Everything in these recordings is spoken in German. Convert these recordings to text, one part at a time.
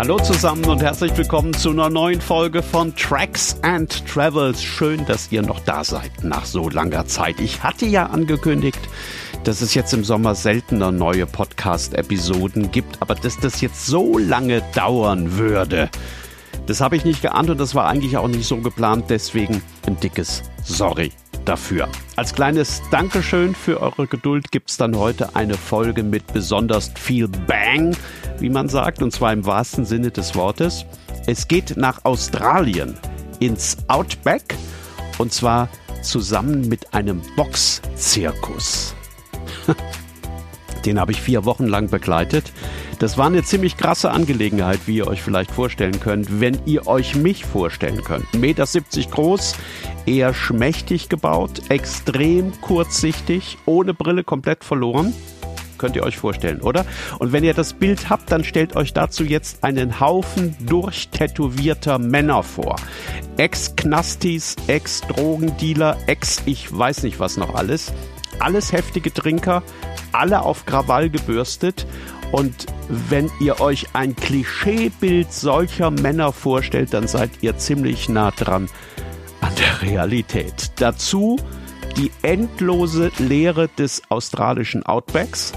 Hallo zusammen und herzlich willkommen zu einer neuen Folge von Tracks and Travels. Schön, dass ihr noch da seid nach so langer Zeit. Ich hatte ja angekündigt, dass es jetzt im Sommer seltener neue Podcast-Episoden gibt, aber dass das jetzt so lange dauern würde, das habe ich nicht geahnt und das war eigentlich auch nicht so geplant. Deswegen ein dickes Sorry dafür. Als kleines Dankeschön für eure Geduld gibt es dann heute eine Folge mit besonders viel Bang, wie man sagt, und zwar im wahrsten Sinne des Wortes. Es geht nach Australien ins Outback und zwar zusammen mit einem Boxzirkus. Den habe ich vier Wochen lang begleitet. Das war eine ziemlich krasse Angelegenheit, wie ihr euch vielleicht vorstellen könnt, wenn ihr euch mich vorstellen könnt. 1,70 Meter groß, eher schmächtig gebaut, extrem kurzsichtig, ohne Brille komplett verloren. Könnt ihr euch vorstellen, oder? Und wenn ihr das Bild habt, dann stellt euch dazu jetzt einen Haufen durchtätowierter Männer vor. Ex-Knastis, Ex-Drogendealer, Ex-ich weiß nicht was noch alles. Alles heftige Trinker, alle auf Krawall gebürstet. Und wenn ihr euch ein Klischeebild solcher Männer vorstellt, dann seid ihr ziemlich nah dran an der Realität. Dazu die endlose Leere des australischen Outbacks.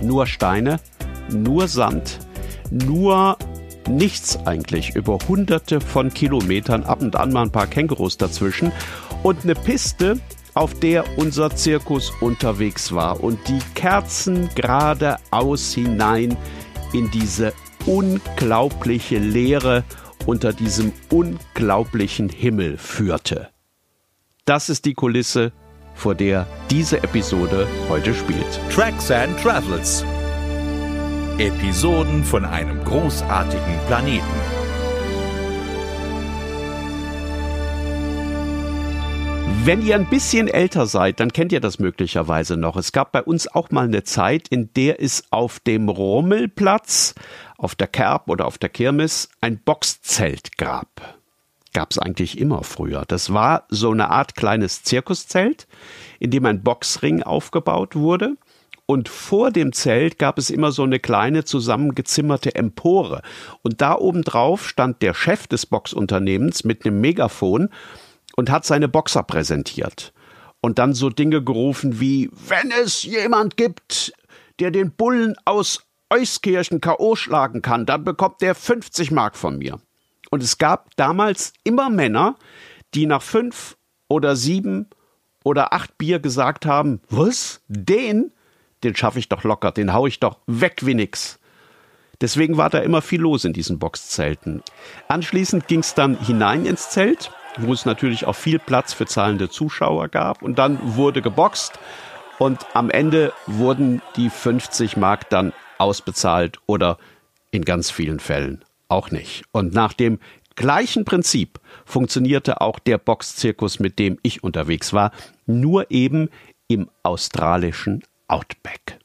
Nur Steine, nur Sand, nur nichts eigentlich über hunderte von Kilometern, ab und an mal ein paar Kängurus dazwischen und eine Piste, auf der unser Zirkus unterwegs war und die Kerzen geradeaus hinein in diese unglaubliche Leere unter diesem unglaublichen Himmel führte. Das ist die Kulisse, vor der diese Episode heute spielt. Tracks and Travels. Episoden von einem großartigen Planeten. Wenn ihr ein bisschen älter seid, dann kennt ihr das möglicherweise noch. Es gab bei uns auch mal eine Zeit, in der es auf dem Rummelplatz, auf der Kerb oder auf der Kirmes ein Boxzelt gab. Gab es eigentlich immer früher. Das war so eine Art kleines Zirkuszelt, in dem ein Boxring aufgebaut wurde. Und vor dem Zelt gab es immer so eine kleine zusammengezimmerte Empore. Und da oben drauf stand der Chef des Boxunternehmens mit einem Megafon und hat seine Boxer präsentiert. Und dann so Dinge gerufen wie, wenn es jemand gibt, der den Bullen aus Euskirchen K.O. schlagen kann, dann bekommt der 50 Mark von mir. Und es gab damals immer Männer, die nach fünf oder sieben oder acht Bier gesagt haben, was? Den? Den schaffe ich doch locker, den hau ich doch weg wie nix. Deswegen war da immer viel los in diesen Boxzelten. Anschließend ging es dann hinein ins Zelt wo es natürlich auch viel Platz für zahlende Zuschauer gab. Und dann wurde geboxt und am Ende wurden die 50 Mark dann ausbezahlt oder in ganz vielen Fällen auch nicht. Und nach dem gleichen Prinzip funktionierte auch der Boxzirkus, mit dem ich unterwegs war, nur eben im australischen Outback.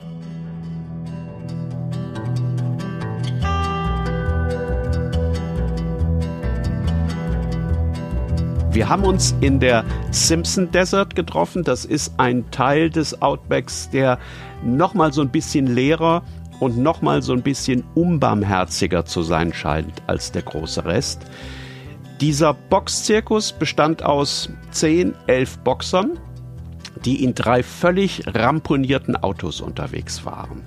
Wir haben uns in der Simpson Desert getroffen. Das ist ein Teil des Outbacks, der nochmal so ein bisschen leerer und nochmal so ein bisschen unbarmherziger zu sein scheint als der große Rest. Dieser Boxzirkus bestand aus 10, 11 Boxern, die in drei völlig ramponierten Autos unterwegs waren.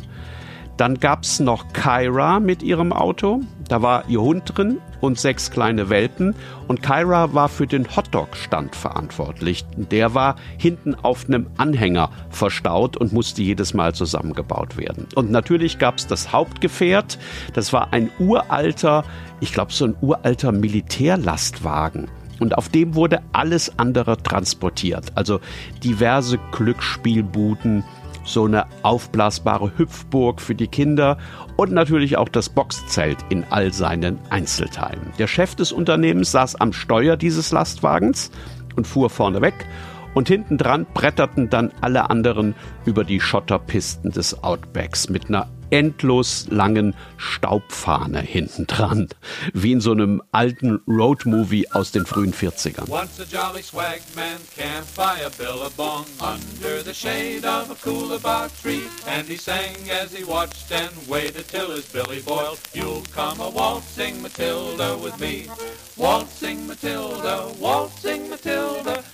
Dann gab es noch Kyra mit ihrem Auto. Da war ihr Hund drin und sechs kleine Welpen. Und Kyra war für den Hotdog-Stand verantwortlich. Der war hinten auf einem Anhänger verstaut und musste jedes Mal zusammengebaut werden. Und natürlich gab es das Hauptgefährt. Das war ein uralter, ich glaube so ein uralter Militärlastwagen. Und auf dem wurde alles andere transportiert. Also diverse Glücksspielbuden, so eine aufblasbare Hüpfburg für die Kinder und natürlich auch das Boxzelt in all seinen Einzelteilen. Der Chef des Unternehmens saß am Steuer dieses Lastwagens und fuhr vorne weg Und hinten dran bretterten dann alle anderen über die Schotterpisten des Outbacks mit einer endlos langen Staubfahne hinten dran. Wie in so einem alten Roadmovie aus den frühen 40ern. Once a jolly swag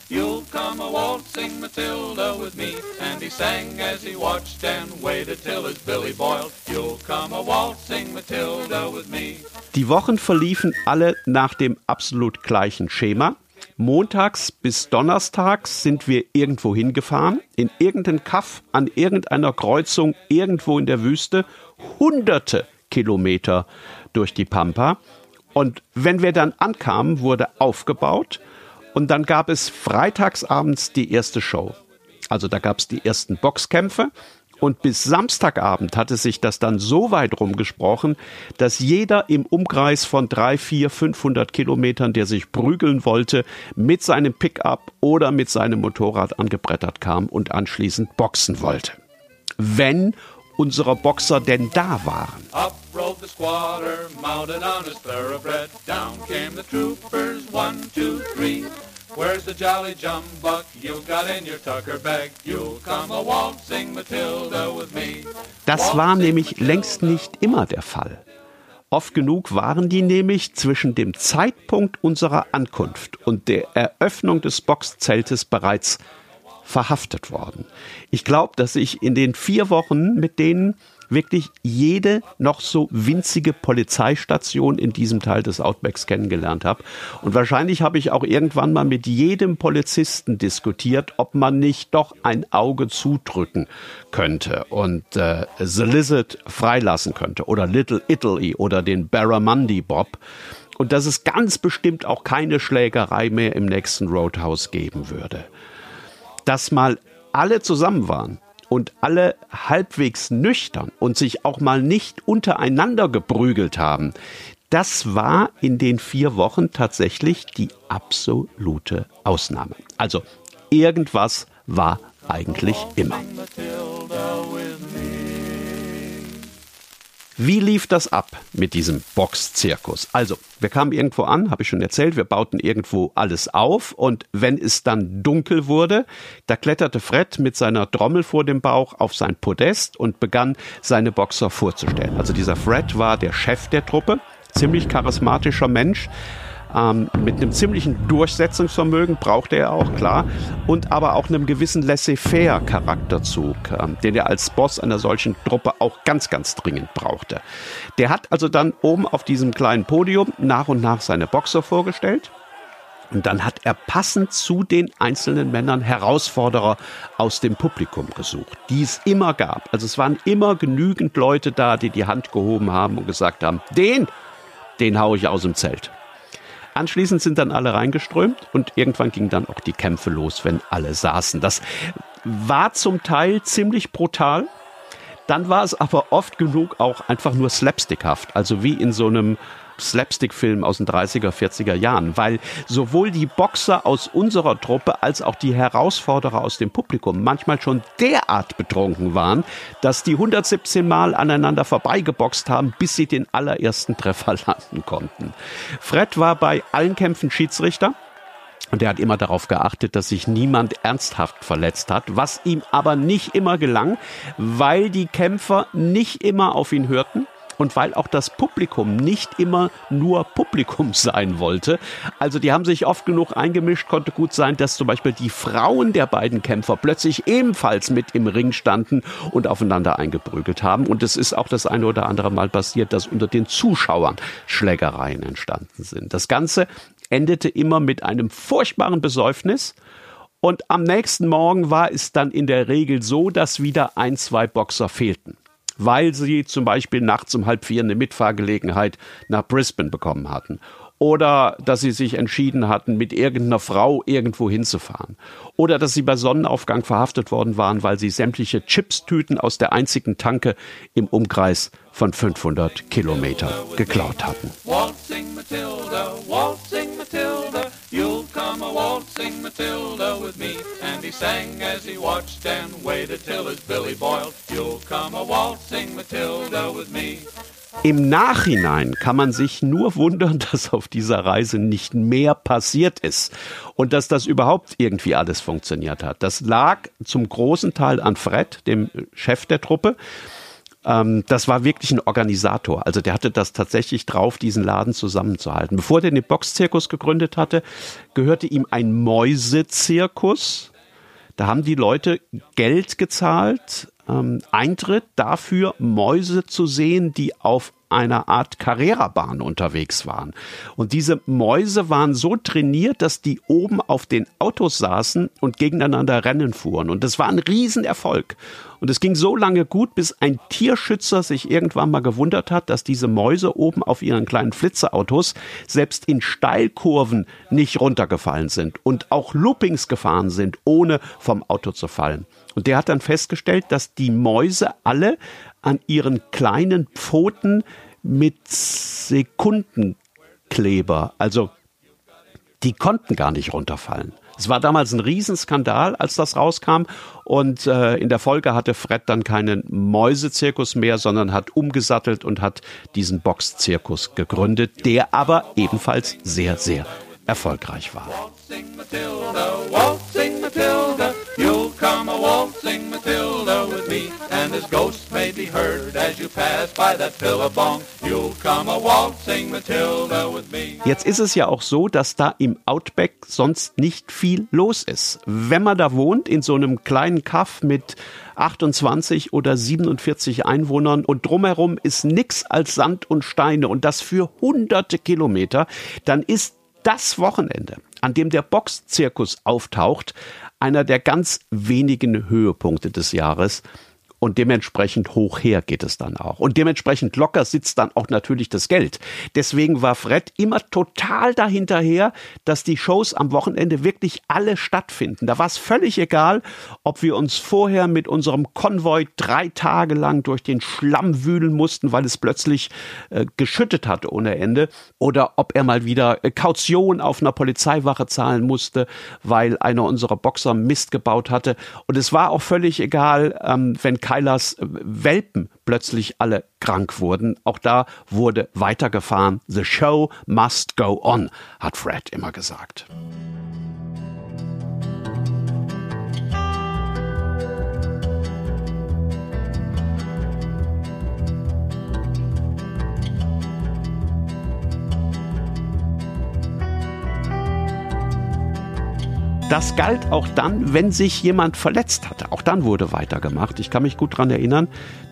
camped by a billabong under the shade of a coolabah tree. And he sang as he watched and waited till his billy boiled. You'll come a waltzing Matilda with me. Waltzing Matilda, waltzing Matilda. You'll come waltzing Matilda with me. Die Wochen verliefen alle nach dem absolut gleichen Schema. Montags bis Donnerstags sind wir irgendwo hingefahren, in irgendeinen Kaff, an irgendeiner Kreuzung, irgendwo in der Wüste, hunderte Kilometer durch die Pampa. Und wenn wir dann ankamen, wurde aufgebaut und dann gab es freitagsabends die erste Show. Also da gab es die ersten Boxkämpfe und bis Samstagabend hatte sich das dann so weit rumgesprochen, dass jeder im Umkreis von drei, vier, 500 Kilometern, der sich prügeln wollte, mit seinem Pickup oder mit seinem Motorrad angebrettert kam und anschließend boxen wollte. Wenn unsere Boxer denn da waren. Up rode the squatter, mounted on his thoroughbred. Down came the troopers, one, two, three. Where's the jolly jumbuck you got in your tucker bag? You'll come a waltzing Matilda with me. Das war nämlich längst nicht immer der Fall. Oft genug waren die nämlich zwischen dem Zeitpunkt unserer Ankunft und der Eröffnung des Boxzeltes bereits verhaftet worden. Ich glaube, dass ich in den vier Wochen mit denen wirklich jede noch so winzige Polizeistation in diesem Teil des Outbacks kennengelernt habe. Und wahrscheinlich habe ich auch irgendwann mal mit jedem Polizisten diskutiert, ob man nicht doch ein Auge zudrücken könnte und äh, The Lizard freilassen könnte oder Little Italy oder den Barramundi Bob. Und dass es ganz bestimmt auch keine Schlägerei mehr im nächsten Roadhouse geben würde. Dass mal alle zusammen waren und alle halbwegs nüchtern und sich auch mal nicht untereinander geprügelt haben, das war in den vier Wochen tatsächlich die absolute Ausnahme. Also irgendwas war eigentlich immer. Wie lief das ab mit diesem Boxzirkus? Also, wir kamen irgendwo an, habe ich schon erzählt, wir bauten irgendwo alles auf und wenn es dann dunkel wurde, da kletterte Fred mit seiner Trommel vor dem Bauch auf sein Podest und begann seine Boxer vorzustellen. Also dieser Fred war der Chef der Truppe, ziemlich charismatischer Mensch, ähm, mit einem ziemlichen Durchsetzungsvermögen brauchte er auch, klar, und aber auch einem gewissen Laissez-faire-Charakterzug, ähm, den er als Boss einer solchen Truppe auch ganz, ganz dringend brauchte. Der hat also dann oben auf diesem kleinen Podium nach und nach seine Boxer vorgestellt. Und dann hat er passend zu den einzelnen Männern Herausforderer aus dem Publikum gesucht, die es immer gab. Also es waren immer genügend Leute da, die die Hand gehoben haben und gesagt haben, den, den hau ich aus dem Zelt. Anschließend sind dann alle reingeströmt und irgendwann gingen dann auch die Kämpfe los, wenn alle saßen. Das war zum Teil ziemlich brutal. Dann war es aber oft genug auch einfach nur slapstickhaft, also wie in so einem Slapstick-Film aus den 30er, 40er Jahren, weil sowohl die Boxer aus unserer Truppe als auch die Herausforderer aus dem Publikum manchmal schon derart betrunken waren, dass die 117 Mal aneinander vorbeigeboxt haben, bis sie den allerersten Treffer landen konnten. Fred war bei allen Kämpfen Schiedsrichter. Und er hat immer darauf geachtet, dass sich niemand ernsthaft verletzt hat, was ihm aber nicht immer gelang, weil die Kämpfer nicht immer auf ihn hörten und weil auch das Publikum nicht immer nur Publikum sein wollte. Also die haben sich oft genug eingemischt, konnte gut sein, dass zum Beispiel die Frauen der beiden Kämpfer plötzlich ebenfalls mit im Ring standen und aufeinander eingeprügelt haben. Und es ist auch das eine oder andere Mal passiert, dass unter den Zuschauern Schlägereien entstanden sind. Das Ganze endete immer mit einem furchtbaren Besäufnis. Und am nächsten Morgen war es dann in der Regel so, dass wieder ein, zwei Boxer fehlten weil sie zum Beispiel nachts um halb vier eine Mitfahrgelegenheit nach Brisbane bekommen hatten. Oder dass sie sich entschieden hatten, mit irgendeiner Frau irgendwo hinzufahren. Oder dass sie bei Sonnenaufgang verhaftet worden waren, weil sie sämtliche Chipstüten aus der einzigen Tanke im Umkreis von 500 Kilometer geklaut hatten. Waltzing Matilda, waltzing Matilda. You'll come a waltzing Matilda with me. And he sang as he watched and waited till his billy boiled. You'll come a waltzing Matilda with me. Im Nachhinein kann man sich nur wundern, dass auf dieser Reise nicht mehr passiert ist und dass das überhaupt irgendwie alles funktioniert hat. Das lag zum großen Teil an Fred, dem Chef der Truppe. Ähm, das war wirklich ein Organisator. Also der hatte das tatsächlich drauf, diesen Laden zusammenzuhalten. Bevor der den Boxzirkus gegründet hatte, gehörte ihm ein Mäusezirkus. Da haben die Leute Geld gezahlt, ähm, Eintritt dafür, Mäuse zu sehen, die auf einer Art Carrera-Bahn unterwegs waren. Und diese Mäuse waren so trainiert, dass die oben auf den Autos saßen und gegeneinander Rennen fuhren. Und das war ein Riesenerfolg. Und es ging so lange gut, bis ein Tierschützer sich irgendwann mal gewundert hat, dass diese Mäuse oben auf ihren kleinen Flitzerautos selbst in Steilkurven nicht runtergefallen sind und auch Loopings gefahren sind, ohne vom Auto zu fallen. Und der hat dann festgestellt, dass die Mäuse alle an ihren kleinen Pfoten mit Sekundenkleber, also die konnten gar nicht runterfallen. Es war damals ein Riesenskandal, als das rauskam. Und äh, in der Folge hatte Fred dann keinen Mäusezirkus mehr, sondern hat umgesattelt und hat diesen Boxzirkus gegründet, der aber ebenfalls sehr, sehr erfolgreich war. Waltzing Matilda, waltzing Matilda, you'll come a Jetzt ist es ja auch so, dass da im Outback sonst nicht viel los ist. Wenn man da wohnt, in so einem kleinen Kaff mit 28 oder 47 Einwohnern und drumherum ist nix als Sand und Steine und das für hunderte Kilometer, dann ist das Wochenende, an dem der Boxzirkus auftaucht, einer der ganz wenigen Höhepunkte des Jahres. Und dementsprechend hoch her geht es dann auch. Und dementsprechend locker sitzt dann auch natürlich das Geld. Deswegen war Fred immer total dahinterher, dass die Shows am Wochenende wirklich alle stattfinden. Da war es völlig egal, ob wir uns vorher mit unserem Konvoi drei Tage lang durch den Schlamm wühlen mussten, weil es plötzlich äh, geschüttet hat ohne Ende, oder ob er mal wieder äh, Kaution auf einer Polizeiwache zahlen musste, weil einer unserer Boxer Mist gebaut hatte. Und es war auch völlig egal, ähm, wenn Äh, Welpen plötzlich alle krank wurden. Auch da wurde weitergefahren. The show must go on, hat Fred immer gesagt. Das galt auch dann, wenn sich jemand verletzt hatte. Auch dann wurde weitergemacht. Ich kann mich gut daran erinnern,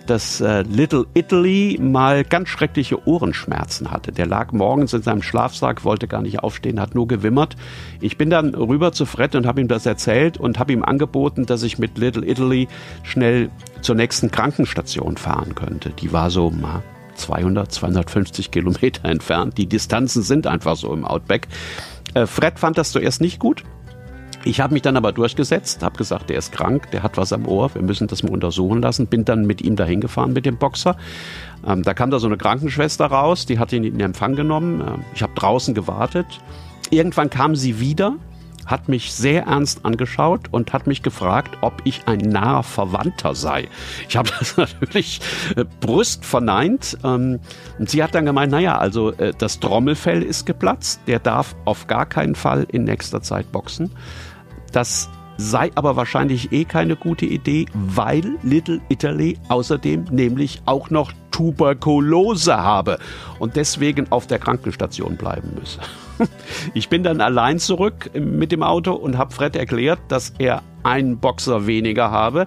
dass äh, Little Italy mal ganz schreckliche Ohrenschmerzen hatte. Der lag morgens in seinem Schlafsack, wollte gar nicht aufstehen, hat nur gewimmert. Ich bin dann rüber zu Fred und habe ihm das erzählt und habe ihm angeboten, dass ich mit Little Italy schnell zur nächsten Krankenstation fahren könnte. Die war so mal 200, 250 Kilometer entfernt. Die Distanzen sind einfach so im Outback. Äh, Fred fand das zuerst nicht gut ich habe mich dann aber durchgesetzt, habe gesagt, der ist krank, der hat was am Ohr, wir müssen das mal untersuchen lassen. Bin dann mit ihm dahin gefahren mit dem Boxer. Ähm, da kam da so eine Krankenschwester raus, die hat ihn in Empfang genommen. Ähm, ich habe draußen gewartet. Irgendwann kam sie wieder, hat mich sehr ernst angeschaut und hat mich gefragt, ob ich ein naher Verwandter sei. Ich habe das natürlich äh, brüst verneint. Ähm, und sie hat dann gemeint, naja, also äh, das Trommelfell ist geplatzt, der darf auf gar keinen Fall in nächster Zeit boxen. Das sei aber wahrscheinlich eh keine gute Idee, weil Little Italy außerdem nämlich auch noch Tuberkulose habe und deswegen auf der Krankenstation bleiben müsse. Ich bin dann allein zurück mit dem Auto und habe Fred erklärt, dass er einen Boxer weniger habe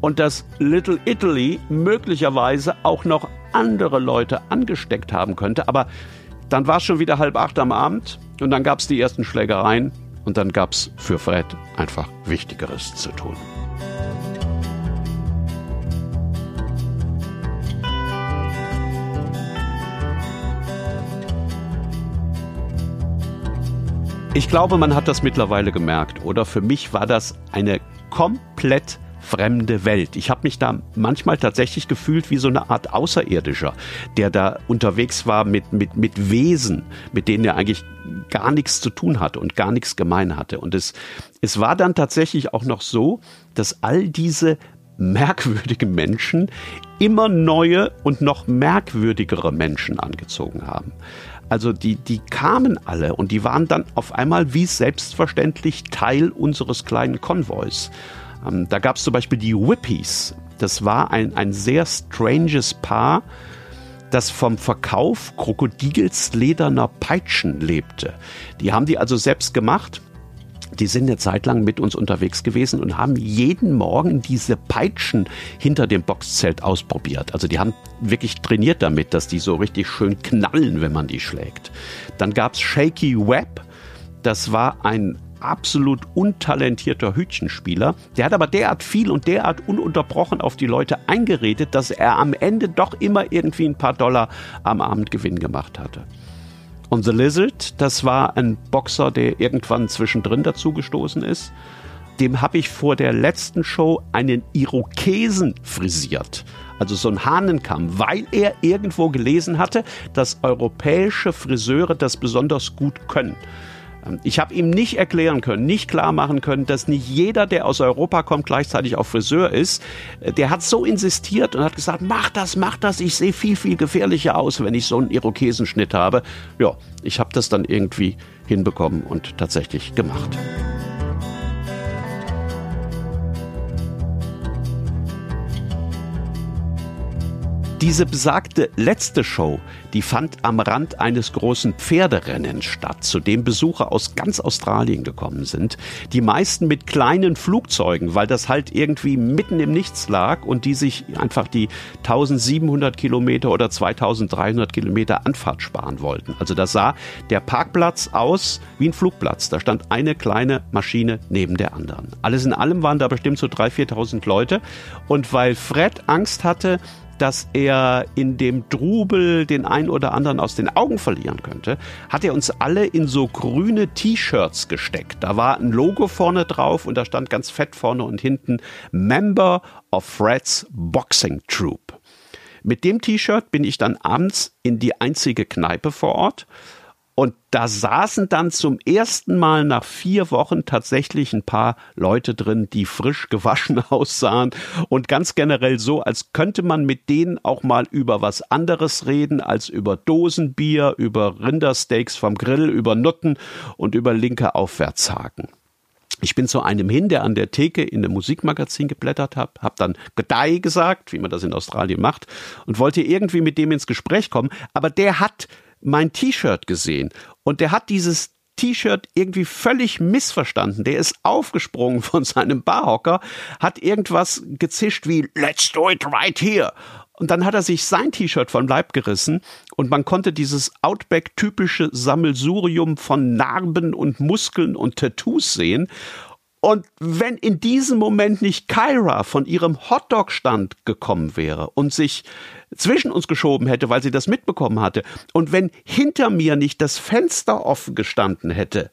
und dass Little Italy möglicherweise auch noch andere Leute angesteckt haben könnte. Aber dann war es schon wieder halb acht am Abend und dann gab es die ersten Schlägereien und dann gab es für Fred einfach Wichtigeres zu tun. Ich glaube, man hat das mittlerweile gemerkt, oder? Für mich war das eine komplett fremde Welt. Ich habe mich da manchmal tatsächlich gefühlt wie so eine Art Außerirdischer, der da unterwegs war mit, mit, mit Wesen, mit denen er eigentlich gar nichts zu tun hatte und gar nichts gemein hatte. Und es, es war dann tatsächlich auch noch so, dass all diese merkwürdigen Menschen immer neue und noch merkwürdigere Menschen angezogen haben. Also die, die kamen alle und die waren dann auf einmal wie selbstverständlich Teil unseres kleinen Konvois. Ähm, da gab es zum Beispiel die Whippies. Das war ein, ein sehr stranges Paar, das vom Verkauf krokodilslederner Peitschen lebte. Die haben die also selbst gemacht die sind eine Zeit lang mit uns unterwegs gewesen und haben jeden Morgen diese Peitschen hinter dem Boxzelt ausprobiert. Also die haben wirklich trainiert damit, dass die so richtig schön knallen, wenn man die schlägt. Dann gab's Shaky Webb. Das war ein absolut untalentierter Hütchenspieler. Der hat aber derart viel und derart ununterbrochen auf die Leute eingeredet, dass er am Ende doch immer irgendwie ein paar Dollar am Abend Gewinn gemacht hatte. Und The Lizard, das war ein Boxer, der irgendwann zwischendrin dazugestoßen ist. Dem habe ich vor der letzten Show einen Irokesen frisiert. Also so ein Hahnenkamm, weil er irgendwo gelesen hatte, dass europäische Friseure das besonders gut können. Ähm, ich habe ihm nicht erklären können, nicht klar machen können, dass nicht jeder, der aus Europa kommt, gleichzeitig auch Friseur ist. Äh, der hat so insistiert und hat gesagt, mach das, mach das, ich sehe viel, viel gefährlicher aus, wenn ich so einen Irokesenschnitt habe. Ja, ich habe das dann irgendwie hinbekommen und tatsächlich gemacht. Diese besagte letzte Show, die fand am Rand eines großen Pferderennens statt, zu dem Besucher aus ganz Australien gekommen sind. Die meisten mit kleinen Flugzeugen, weil das halt irgendwie mitten im Nichts lag und die sich einfach die 1700 Kilometer oder 2300 Kilometer Anfahrt sparen wollten. Also da sah der Parkplatz aus wie ein Flugplatz. Da stand eine kleine Maschine neben der anderen. Alles in allem waren da bestimmt so 3.000, 4.000 Leute. Und weil Fred Angst hatte, dass er in dem Trubel den ein oder anderen aus den Augen verlieren könnte, hat er uns alle in so grüne T-Shirts gesteckt. Da war ein Logo vorne drauf und da stand ganz fett vorne und hinten Member of Fred's Boxing Troop. Mit dem T-Shirt bin ich dann abends in die einzige Kneipe vor Ort und da saßen dann zum ersten Mal nach vier Wochen tatsächlich ein paar Leute drin, die frisch gewaschen aussahen und ganz generell so, als könnte man mit denen auch mal über was anderes reden als über Dosenbier, über Rindersteaks vom Grill, über Nutten und über linke Aufwärtshaken. Ich bin zu einem hin, der an der Theke in einem Musikmagazin geblättert hat, habe dann Gedei gesagt, wie man das in Australien macht, und wollte irgendwie mit dem ins Gespräch kommen, aber der hat mein T-Shirt gesehen und der hat dieses T-Shirt irgendwie völlig missverstanden. Der ist aufgesprungen von seinem Barhocker, hat irgendwas gezischt wie Let's do it right here. Und dann hat er sich sein T-Shirt vom Leib gerissen und man konnte dieses Outback-typische Sammelsurium von Narben und Muskeln und Tattoos sehen. Und wenn in diesem Moment nicht Kyra von ihrem Hotdog-Stand gekommen wäre und sich zwischen uns geschoben hätte, weil sie das mitbekommen hatte, und wenn hinter mir nicht das Fenster offen gestanden hätte,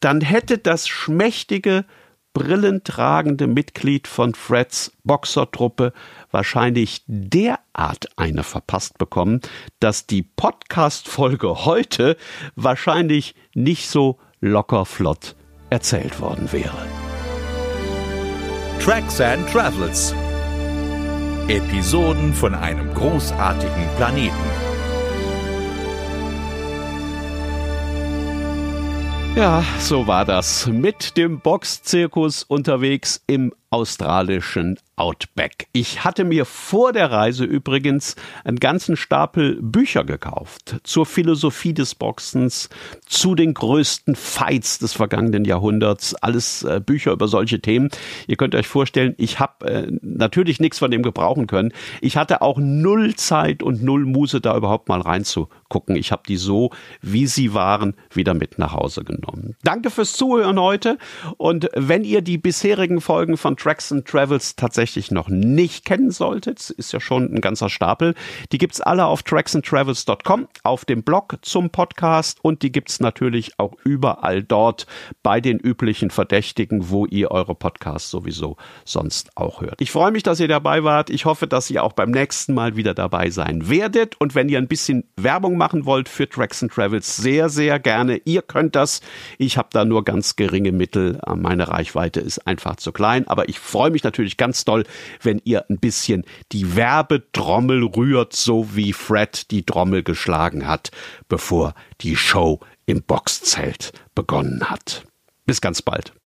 dann hätte das schmächtige, brillentragende Mitglied von Freds Boxertruppe wahrscheinlich derart eine verpasst bekommen, dass die Podcast-Folge heute wahrscheinlich nicht so locker flott erzählt worden wäre. Tracks and Travels. Episoden von einem großartigen Planeten. Ja, so war das. Mit dem Boxzirkus unterwegs im australischen Outback. Ich hatte mir vor der Reise übrigens einen ganzen Stapel Bücher gekauft zur Philosophie des Boxens, zu den größten Fights des vergangenen Jahrhunderts, alles äh, Bücher über solche Themen. Ihr könnt euch vorstellen, ich habe äh, natürlich nichts von dem gebrauchen können. Ich hatte auch null Zeit und null Muße, da überhaupt mal reinzugucken. Ich habe die so, wie sie waren, wieder mit nach Hause genommen. Danke fürs Zuhören heute und wenn ihr die bisherigen Folgen von Tracks and Travels tatsächlich noch nicht kennen solltet, ist ja schon ein ganzer Stapel, die gibt's alle auf tracksandtravels.com, auf dem Blog zum Podcast und die gibt's natürlich auch überall dort bei den üblichen Verdächtigen, wo ihr eure Podcasts sowieso sonst auch hört. Ich freue mich, dass ihr dabei wart. Ich hoffe, dass ihr auch beim nächsten Mal wieder dabei sein werdet. Und wenn ihr ein bisschen Werbung machen wollt für Tracks and Travels, sehr, sehr gerne. Ihr könnt das. Ich habe da nur ganz geringe Mittel. Meine Reichweite ist einfach zu klein. Aber ich freue mich natürlich ganz doll, wenn ihr ein bisschen die Werbetrommel rührt, so wie Fred die Trommel geschlagen hat, bevor die Show im Boxzelt begonnen hat. Bis ganz bald.